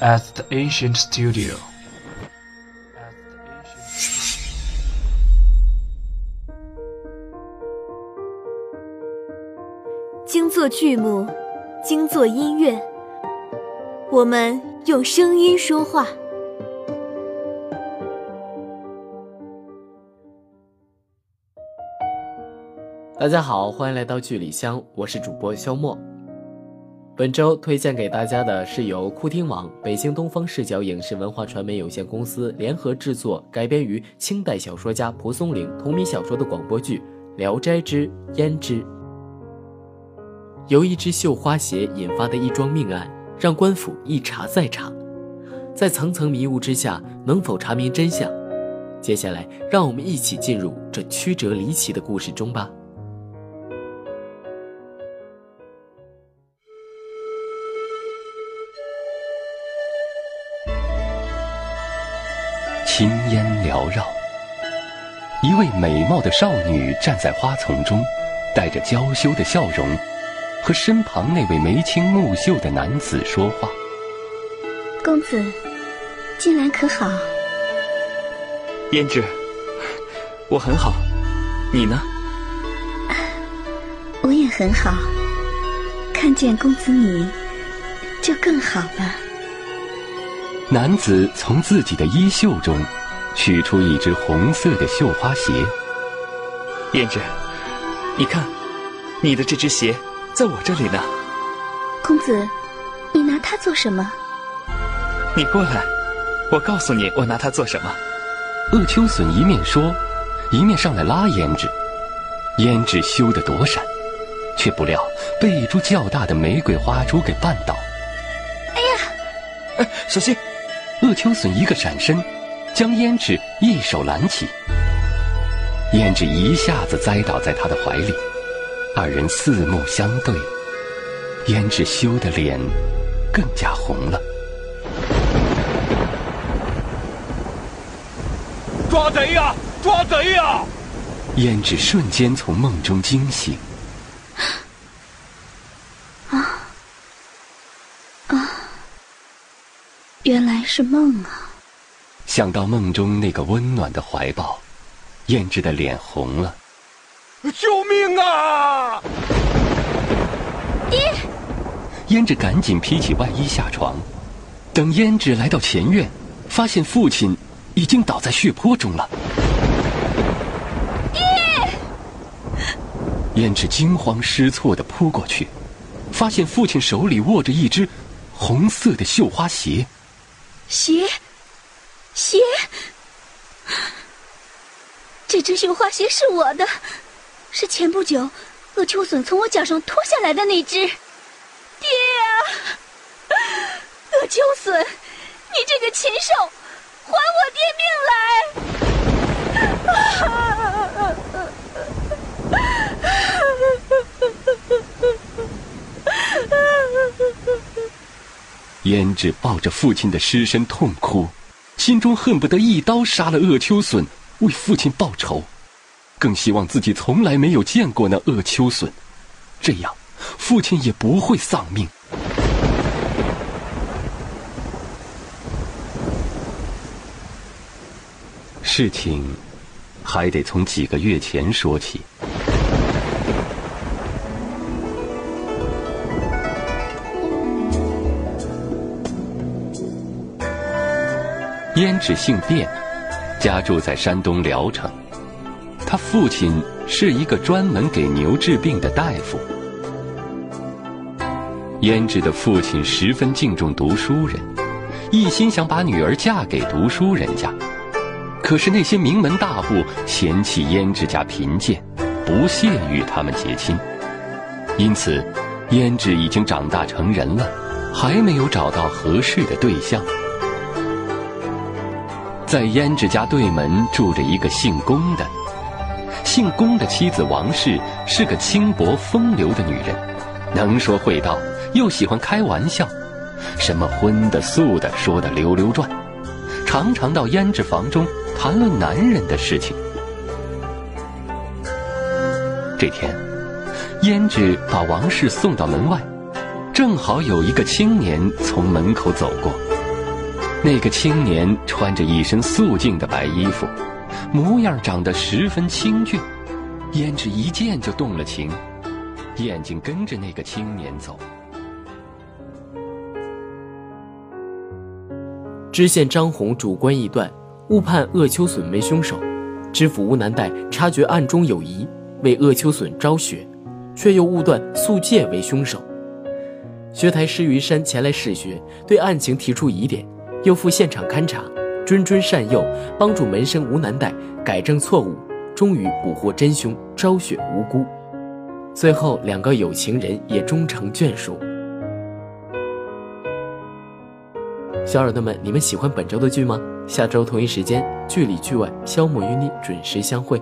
at the ancient studio. 精作剧目，精作音乐，我们用声音说话。大家好，欢迎来到剧里香，我是主播肖墨。本周推荐给大家的是由酷听网、北京东方视角影视文化传媒有限公司联合制作，改编于清代小说家蒲松龄同名小说的广播剧《聊斋之胭脂》。由一只绣花鞋引发的一桩命案，让官府一查再查，在层层迷雾之下，能否查明真相？接下来，让我们一起进入这曲折离奇的故事中吧。青烟缭绕，一位美貌的少女站在花丛中，带着娇羞的笑容，和身旁那位眉清目秀的男子说话。公子，近来可好？胭脂，我很好，你呢？我也很好，看见公子你，就更好了。男子从自己的衣袖中取出一只红色的绣花鞋。胭脂，你看，你的这只鞋在我这里呢。公子，你拿它做什么？你过来，我告诉你，我拿它做什么。鄂秋笋一面说，一面上来拉胭脂。胭脂羞得躲闪，却不料被一株较大的玫瑰花株给绊倒。哎呀！哎，小心！鄂秋笋一个闪身，将胭脂一手揽起，胭脂一下子栽倒在他的怀里，二人四目相对，胭脂羞的脸更加红了。抓贼呀！抓贼呀！胭脂瞬间从梦中惊醒。原来是梦啊！想到梦中那个温暖的怀抱，胭脂的脸红了。救命啊！爹！胭脂赶紧披起外衣下床。等胭脂来到前院，发现父亲已经倒在血泊中了。爹！胭脂惊慌失措的扑过去，发现父亲手里握着一只红色的绣花鞋。鞋，鞋，这只绣花鞋是我的，是前不久鄂秋隼从我脚上脱下来的那只。爹啊，鄂秋隼，你这个禽兽，还我爹命来！胭脂抱着父亲的尸身痛哭，心中恨不得一刀杀了鄂秋笋，为父亲报仇，更希望自己从来没有见过那鄂秋笋，这样父亲也不会丧命。事情还得从几个月前说起。胭脂姓卞，家住在山东聊城。他父亲是一个专门给牛治病的大夫。胭脂的父亲十分敬重读书人，一心想把女儿嫁给读书人家。可是那些名门大户嫌弃胭脂家贫贱，不屑与他们结亲。因此，胭脂已经长大成人了，还没有找到合适的对象。在胭脂家对门住着一个姓龚的，姓龚的妻子王氏是个轻薄风流的女人，能说会道，又喜欢开玩笑，什么荤的素的说的溜溜转，常常到胭脂房中谈论男人的事情。这天，胭脂把王氏送到门外，正好有一个青年从门口走过，那个青年穿着一身素净的白衣服，模样长得十分清俊，胭脂一见就动了情，眼睛跟着那个青年走。知县张宏主观臆断，误判鄂秋笋为凶手；知府吴南代察觉案中有疑，为鄂秋笋昭雪，却又误断素介为凶手。学台施于山前来试学，对案情提出疑点，又赴现场勘查，谆谆善诱，帮助门生吴南代改正错误，终于捕获真凶，昭雪无辜。最后，两个有情人也终成眷属。小耳朵们，你们喜欢本周的剧吗？下周同一时间，剧里剧外，肖莫与你准时相会。